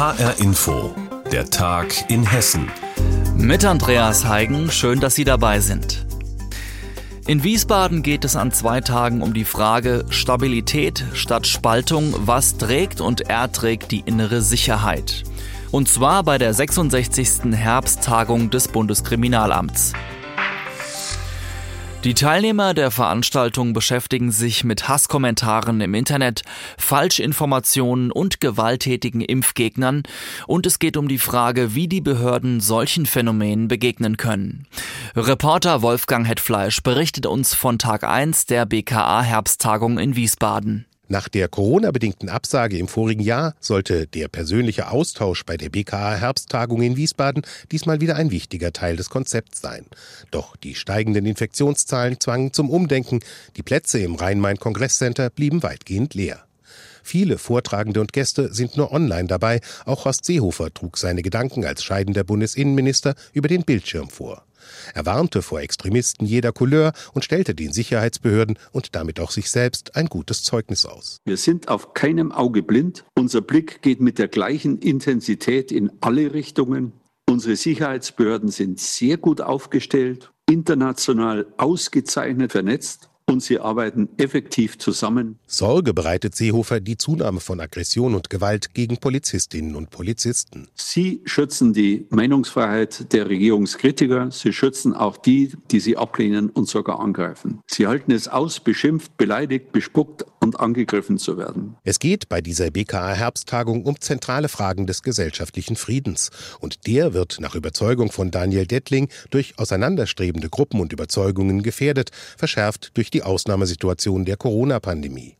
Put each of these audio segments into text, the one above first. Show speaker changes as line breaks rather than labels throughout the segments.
HR Info, der Tag in Hessen.
Mit Andreas Heigen, schön, dass Sie dabei sind. In Wiesbaden geht es an zwei Tagen um die Frage Stabilität statt Spaltung, was trägt und erträgt die innere Sicherheit. Und zwar bei der 66. Herbsttagung des Bundeskriminalamts. Die Teilnehmer der Veranstaltung beschäftigen sich mit Hasskommentaren im Internet, Falschinformationen und gewalttätigen Impfgegnern und es geht um die Frage, wie die Behörden solchen Phänomenen begegnen können. Reporter Wolfgang Hetfleisch berichtet uns von Tag 1 der BKA Herbsttagung in Wiesbaden.
Nach der Corona-bedingten Absage im vorigen Jahr sollte der persönliche Austausch bei der BKA Herbsttagung in Wiesbaden diesmal wieder ein wichtiger Teil des Konzepts sein. Doch die steigenden Infektionszahlen zwangen zum Umdenken. Die Plätze im Rhein-Main-Kongresscenter blieben weitgehend leer. Viele Vortragende und Gäste sind nur online dabei. Auch Horst Seehofer trug seine Gedanken als scheidender Bundesinnenminister über den Bildschirm vor. Er warnte vor Extremisten jeder Couleur und stellte den Sicherheitsbehörden und damit auch sich selbst ein gutes Zeugnis aus.
Wir sind auf keinem Auge blind. Unser Blick geht mit der gleichen Intensität in alle Richtungen. Unsere Sicherheitsbehörden sind sehr gut aufgestellt, international ausgezeichnet vernetzt und sie arbeiten effektiv zusammen.
Sorge bereitet Seehofer die Zunahme von Aggression und Gewalt gegen Polizistinnen und Polizisten.
Sie schützen die Meinungsfreiheit der Regierungskritiker. Sie schützen auch die, die sie ablehnen und sogar angreifen. Sie halten es aus, beschimpft, beleidigt, bespuckt und angegriffen zu werden.
Es geht bei dieser BKA Herbsttagung um zentrale Fragen des gesellschaftlichen Friedens. Und der wird nach Überzeugung von Daniel Dettling durch auseinanderstrebende Gruppen und Überzeugungen gefährdet, verschärft durch die die Ausnahmesituation der Corona-Pandemie.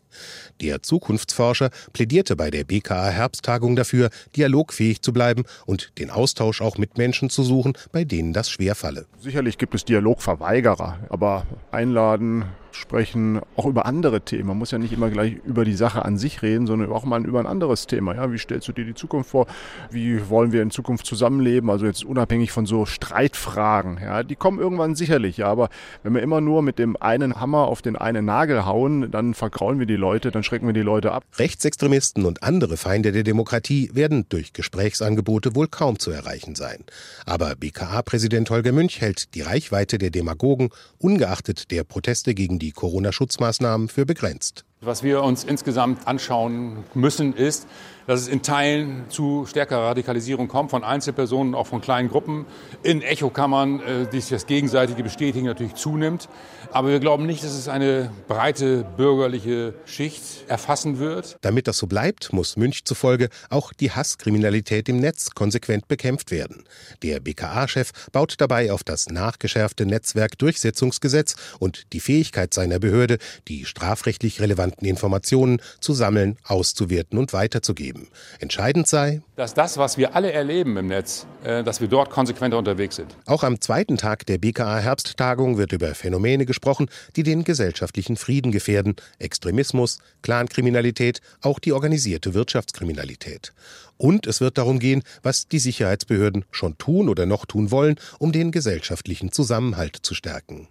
Der Zukunftsforscher plädierte bei der BKA Herbsttagung dafür, dialogfähig zu bleiben und den Austausch auch mit Menschen zu suchen, bei denen das schwerfalle.
Sicherlich gibt es Dialogverweigerer, aber einladen, sprechen, auch über andere Themen. Man muss ja nicht immer gleich über die Sache an sich reden, sondern auch mal über ein anderes Thema. Ja, wie stellst du dir die Zukunft vor? Wie wollen wir in Zukunft zusammenleben? Also jetzt unabhängig von so Streitfragen. Ja, die kommen irgendwann sicherlich. Ja, aber wenn wir immer nur mit dem einen Hammer auf den einen Nagel hauen, dann verkraulen wir die Leute, dann schrecken wir die Leute ab.
Rechtsextremisten und andere Feinde der Demokratie werden durch Gesprächsangebote wohl kaum zu erreichen sein. Aber BKA-Präsident Holger Münch hält die Reichweite der Demagogen ungeachtet der Proteste gegen die Corona-Schutzmaßnahmen für begrenzt.
Was wir uns insgesamt anschauen müssen, ist, dass es in Teilen zu stärkerer Radikalisierung kommt von Einzelpersonen, auch von kleinen Gruppen. In Echokammern, äh, die sich das gegenseitige Bestätigen natürlich zunimmt. Aber wir glauben nicht, dass es eine breite bürgerliche Schicht erfassen wird.
Damit das so bleibt, muss Münch zufolge auch die Hasskriminalität im Netz konsequent bekämpft werden. Der BKA-Chef baut dabei auf das nachgeschärfte Netzwerkdurchsetzungsgesetz und die Fähigkeit seiner Behörde, die strafrechtlich relevanten Informationen zu sammeln, auszuwerten und weiterzugeben geben. Entscheidend sei,
dass das, was wir alle erleben im Netz, äh, dass wir dort konsequenter unterwegs sind.
Auch am zweiten Tag der BKA Herbsttagung wird über Phänomene gesprochen, die den gesellschaftlichen Frieden gefährden. Extremismus, Clankriminalität, auch die organisierte Wirtschaftskriminalität. Und es wird darum gehen, was die Sicherheitsbehörden schon tun oder noch tun wollen, um den gesellschaftlichen Zusammenhalt zu stärken.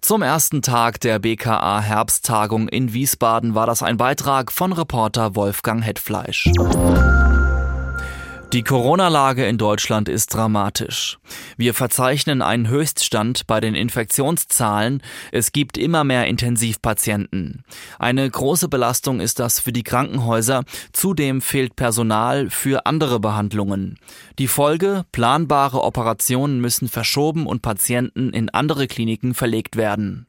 Zum ersten Tag der BKA Herbsttagung in Wiesbaden war das ein Beitrag von Reporter Wolfgang Hetfleisch. Die Corona-Lage in Deutschland ist dramatisch. Wir verzeichnen einen Höchststand bei den Infektionszahlen. Es gibt immer mehr Intensivpatienten. Eine große Belastung ist das für die Krankenhäuser. Zudem fehlt Personal für andere Behandlungen. Die Folge, planbare Operationen müssen verschoben und Patienten in andere Kliniken verlegt werden.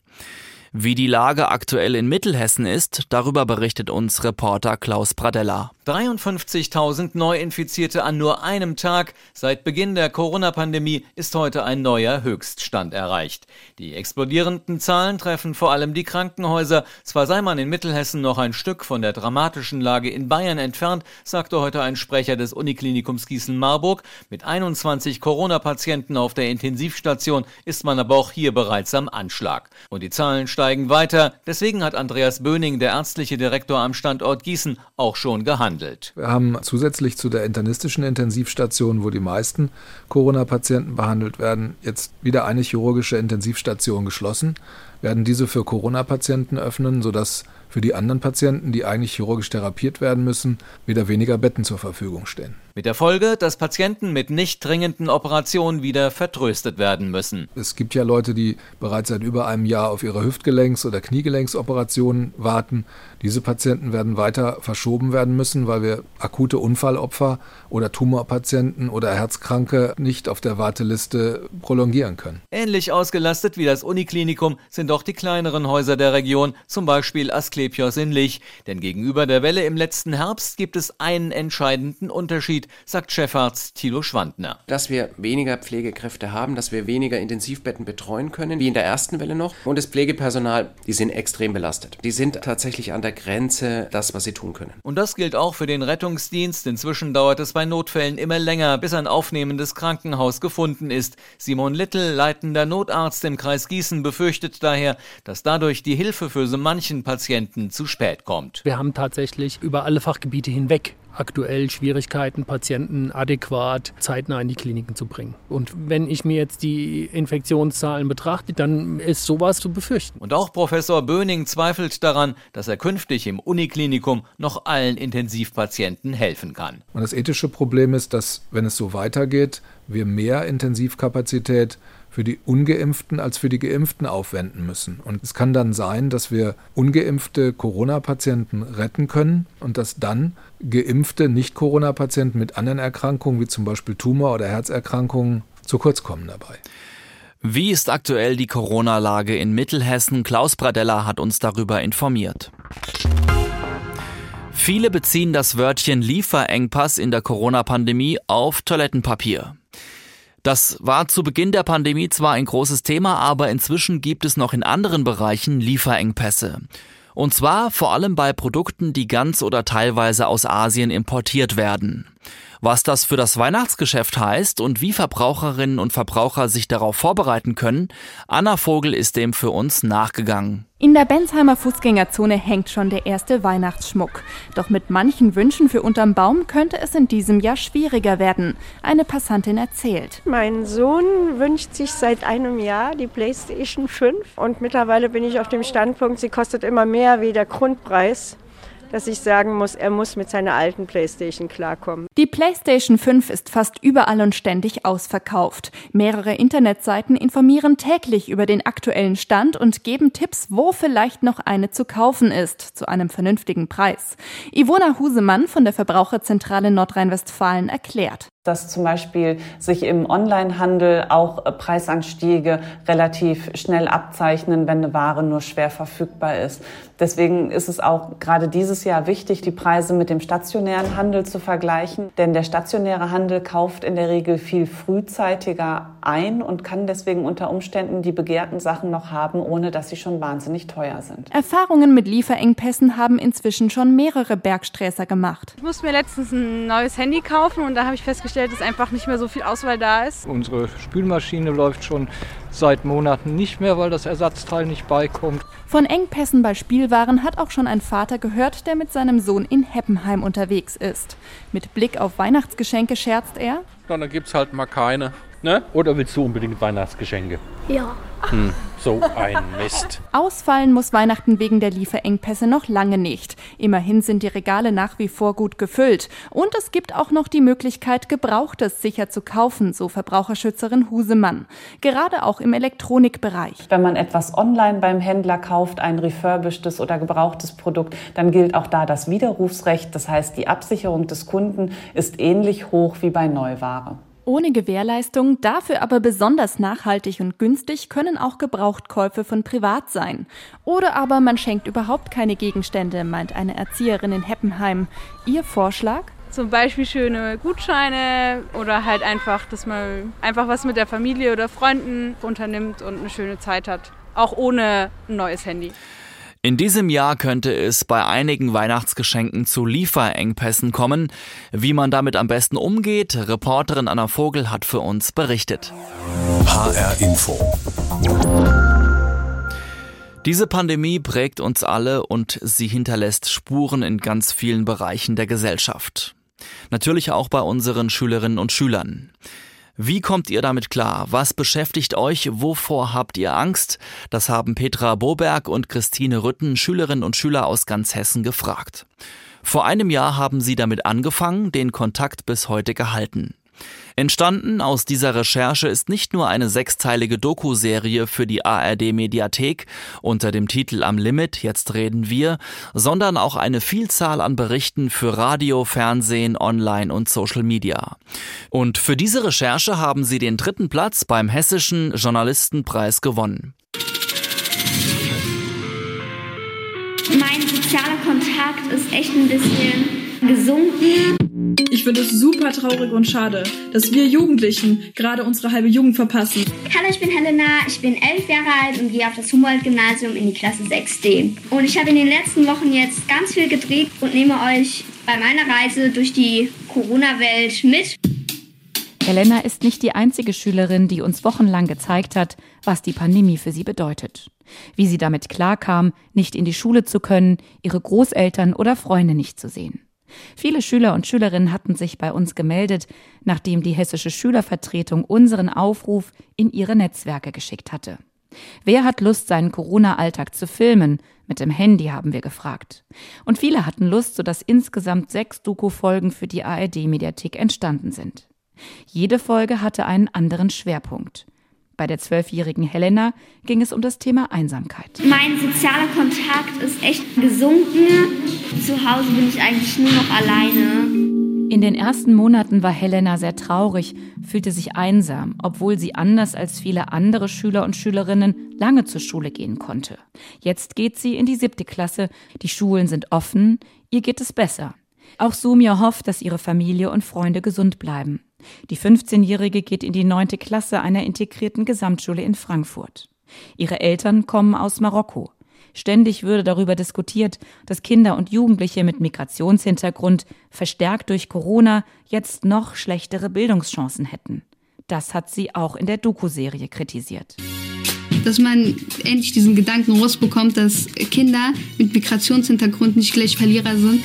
Wie die Lage aktuell in Mittelhessen ist, darüber berichtet uns Reporter Klaus Pradella.
53.000 Neuinfizierte an nur einem Tag. Seit Beginn der Corona-Pandemie ist heute ein neuer Höchststand erreicht. Die explodierenden Zahlen treffen vor allem die Krankenhäuser. Zwar sei man in Mittelhessen noch ein Stück von der dramatischen Lage in Bayern entfernt, sagte heute ein Sprecher des Uniklinikums Gießen-Marburg. Mit 21 Corona-Patienten auf der Intensivstation ist man aber auch hier bereits am Anschlag. Und die Zahlen steigen weiter. Deswegen hat Andreas Böning, der ärztliche Direktor am Standort Gießen, auch schon gehandelt.
Wir haben zusätzlich zu der internistischen Intensivstation, wo die meisten Corona-Patienten behandelt werden, jetzt wieder eine chirurgische Intensivstation geschlossen, werden diese für Corona-Patienten öffnen, sodass für die anderen Patienten, die eigentlich chirurgisch therapiert werden müssen, wieder weniger Betten zur Verfügung stehen.
Mit der Folge, dass Patienten mit nicht dringenden Operationen wieder vertröstet werden müssen.
Es gibt ja Leute, die bereits seit über einem Jahr auf ihre Hüftgelenks- oder Kniegelenksoperationen warten. Diese Patienten werden weiter verschoben werden müssen, weil wir akute Unfallopfer oder Tumorpatienten oder Herzkranke nicht auf der Warteliste prolongieren können.
Ähnlich ausgelastet wie das Uniklinikum sind auch die kleineren Häuser der Region, zum Beispiel Asklepios in Lich. Denn gegenüber der Welle im letzten Herbst gibt es einen entscheidenden Unterschied Unterschied, sagt Chefarzt Thilo Schwandner.
Dass wir weniger Pflegekräfte haben, dass wir weniger Intensivbetten betreuen können, wie in der ersten Welle noch. Und das Pflegepersonal, die sind extrem belastet. Die sind tatsächlich an der Grenze, das, was sie tun können.
Und das gilt auch für den Rettungsdienst. Inzwischen dauert es bei Notfällen immer länger, bis ein aufnehmendes Krankenhaus gefunden ist. Simon Littel, leitender Notarzt im Kreis Gießen, befürchtet daher, dass dadurch die Hilfe für so manchen Patienten zu spät kommt.
Wir haben tatsächlich über alle Fachgebiete hinweg aktuell Schwierigkeiten, Patienten adäquat zeitnah in die Kliniken zu bringen. Und wenn ich mir jetzt die Infektionszahlen betrachte, dann ist sowas zu befürchten.
Und auch Professor Böning zweifelt daran, dass er künftig im Uniklinikum noch allen Intensivpatienten helfen kann.
Und das ethische Problem ist, dass, wenn es so weitergeht, wir mehr Intensivkapazität für die ungeimpften als für die geimpften aufwenden müssen. Und es kann dann sein, dass wir ungeimpfte Corona-Patienten retten können und dass dann geimpfte Nicht-Corona-Patienten mit anderen Erkrankungen wie zum Beispiel Tumor- oder Herzerkrankungen zu kurz kommen dabei.
Wie ist aktuell die Corona-Lage in Mittelhessen? Klaus Bradella hat uns darüber informiert. Viele beziehen das Wörtchen Lieferengpass in der Corona-Pandemie auf Toilettenpapier. Das war zu Beginn der Pandemie zwar ein großes Thema, aber inzwischen gibt es noch in anderen Bereichen Lieferengpässe. Und zwar vor allem bei Produkten, die ganz oder teilweise aus Asien importiert werden. Was das für das Weihnachtsgeschäft heißt und wie Verbraucherinnen und Verbraucher sich darauf vorbereiten können, Anna Vogel ist dem für uns nachgegangen.
In der Bensheimer Fußgängerzone hängt schon der erste Weihnachtsschmuck. Doch mit manchen Wünschen für unterm Baum könnte es in diesem Jahr schwieriger werden. Eine Passantin erzählt.
Mein Sohn wünscht sich seit einem Jahr die PlayStation 5 und mittlerweile bin ich auf dem Standpunkt, sie kostet immer mehr wie der Grundpreis dass ich sagen muss, er muss mit seiner alten Playstation klarkommen.
Die Playstation 5 ist fast überall und ständig ausverkauft. Mehrere Internetseiten informieren täglich über den aktuellen Stand und geben Tipps, wo vielleicht noch eine zu kaufen ist, zu einem vernünftigen Preis. Ivona Husemann von der Verbraucherzentrale Nordrhein-Westfalen erklärt
dass zum Beispiel sich im Onlinehandel auch äh, Preisanstiege relativ schnell abzeichnen, wenn eine Ware nur schwer verfügbar ist. Deswegen ist es auch gerade dieses Jahr wichtig, die Preise mit dem stationären Handel zu vergleichen, denn der stationäre Handel kauft in der Regel viel frühzeitiger ein und kann deswegen unter Umständen die begehrten Sachen noch haben, ohne dass sie schon wahnsinnig teuer sind.
Erfahrungen mit Lieferengpässen haben inzwischen schon mehrere Bergsträßer gemacht.
Ich musste mir letztens ein neues Handy kaufen und da habe ich festgestellt, festgestellt, dass einfach nicht mehr so viel Auswahl da ist.
Unsere Spülmaschine läuft schon seit Monaten nicht mehr, weil das Ersatzteil nicht beikommt.
Von Engpässen bei Spielwaren hat auch schon ein Vater gehört, der mit seinem Sohn in Heppenheim unterwegs ist. Mit Blick auf Weihnachtsgeschenke scherzt er.
Na, dann gibt's halt mal keine. Ne? Oder willst du unbedingt Weihnachtsgeschenke?
Ja.
Hm, so ein Mist.
Ausfallen muss Weihnachten wegen der Lieferengpässe noch lange nicht. Immerhin sind die Regale nach wie vor gut gefüllt. Und es gibt auch noch die Möglichkeit, Gebrauchtes sicher zu kaufen, so Verbraucherschützerin Husemann. Gerade auch im Elektronikbereich.
Wenn man etwas online beim Händler kauft, ein refurbishtes oder gebrauchtes Produkt, dann gilt auch da das Widerrufsrecht. Das heißt, die Absicherung des Kunden ist ähnlich hoch wie bei Neuware.
Ohne Gewährleistung, dafür aber besonders nachhaltig und günstig können auch Gebrauchtkäufe von privat sein. Oder aber man schenkt überhaupt keine Gegenstände, meint eine Erzieherin in Heppenheim. Ihr Vorschlag?
Zum Beispiel schöne Gutscheine oder halt einfach, dass man einfach was mit der Familie oder Freunden unternimmt und eine schöne Zeit hat. Auch ohne ein neues Handy.
In diesem Jahr könnte es bei einigen Weihnachtsgeschenken zu Lieferengpässen kommen. Wie man damit am besten umgeht, Reporterin Anna Vogel hat für uns berichtet.
HR Info.
Diese Pandemie prägt uns alle und sie hinterlässt Spuren in ganz vielen Bereichen der Gesellschaft. Natürlich auch bei unseren Schülerinnen und Schülern. Wie kommt ihr damit klar? Was beschäftigt euch? Wovor habt ihr Angst? Das haben Petra Boberg und Christine Rütten, Schülerinnen und Schüler aus ganz Hessen, gefragt. Vor einem Jahr haben sie damit angefangen, den Kontakt bis heute gehalten. Entstanden aus dieser Recherche ist nicht nur eine sechsteilige Doku-Serie für die ARD-Mediathek unter dem Titel Am Limit, jetzt reden wir, sondern auch eine Vielzahl an Berichten für Radio, Fernsehen, Online und Social Media. Und für diese Recherche haben sie den dritten Platz beim Hessischen Journalistenpreis gewonnen.
Mein sozialer Kontakt ist echt ein bisschen gesunken.
Ich finde es super traurig und schade, dass wir Jugendlichen gerade unsere halbe Jugend verpassen.
Hallo, ich bin Helena, ich bin elf Jahre alt und gehe auf das Humboldt-Gymnasium in die Klasse 6D. Und ich habe in den letzten Wochen jetzt ganz viel gedreht und nehme euch bei meiner Reise durch die Corona-Welt mit.
Helena ist nicht die einzige Schülerin, die uns wochenlang gezeigt hat, was die Pandemie für sie bedeutet. Wie sie damit klarkam, nicht in die Schule zu können, ihre Großeltern oder Freunde nicht zu sehen. Viele Schüler und Schülerinnen hatten sich bei uns gemeldet, nachdem die hessische Schülervertretung unseren Aufruf in ihre Netzwerke geschickt hatte. Wer hat Lust, seinen Corona-Alltag zu filmen? Mit dem Handy haben wir gefragt. Und viele hatten Lust, sodass insgesamt sechs Doku-Folgen für die ARD-Mediathek entstanden sind. Jede Folge hatte einen anderen Schwerpunkt. Bei der zwölfjährigen Helena ging es um das Thema Einsamkeit.
Mein sozialer Kontakt ist echt gesunken. Zu Hause bin ich eigentlich nur noch alleine.
In den ersten Monaten war Helena sehr traurig, fühlte sich einsam, obwohl sie anders als viele andere Schüler und Schülerinnen lange zur Schule gehen konnte. Jetzt geht sie in die siebte Klasse, die Schulen sind offen, ihr geht es besser. Auch Sumia hofft, dass ihre Familie und Freunde gesund bleiben. Die 15-Jährige geht in die neunte Klasse einer integrierten Gesamtschule in Frankfurt. Ihre Eltern kommen aus Marokko. Ständig würde darüber diskutiert, dass Kinder und Jugendliche mit Migrationshintergrund verstärkt durch Corona jetzt noch schlechtere Bildungschancen hätten. Das hat sie auch in der Doku-Serie kritisiert.
Dass man endlich diesen Gedanken rausbekommt, dass Kinder mit Migrationshintergrund nicht gleich Verlierer sind.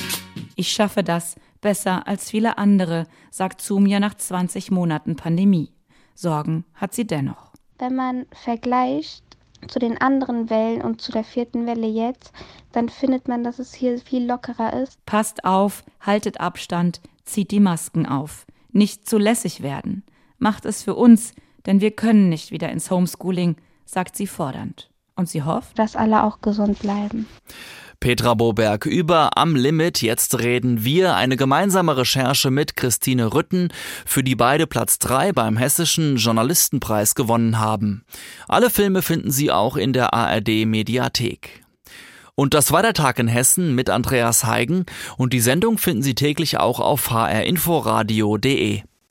Ich schaffe das, besser als viele andere, sagt Sumia nach 20 Monaten Pandemie. Sorgen hat sie dennoch.
Wenn man vergleicht zu den anderen Wellen und zu der vierten Welle jetzt, dann findet man, dass es hier viel lockerer ist.
Passt auf, haltet Abstand, zieht die Masken auf. Nicht zu lässig werden. Macht es für uns, denn wir können nicht wieder ins Homeschooling, sagt sie fordernd. Und sie hofft,
dass alle auch gesund bleiben.
Petra Boberg über Am Limit. Jetzt reden wir eine gemeinsame Recherche mit Christine Rütten, für die beide Platz 3 beim Hessischen Journalistenpreis gewonnen haben. Alle Filme finden Sie auch in der ARD Mediathek. Und das war der Tag in Hessen mit Andreas Heigen und die Sendung finden Sie täglich auch auf hrinforadio.de.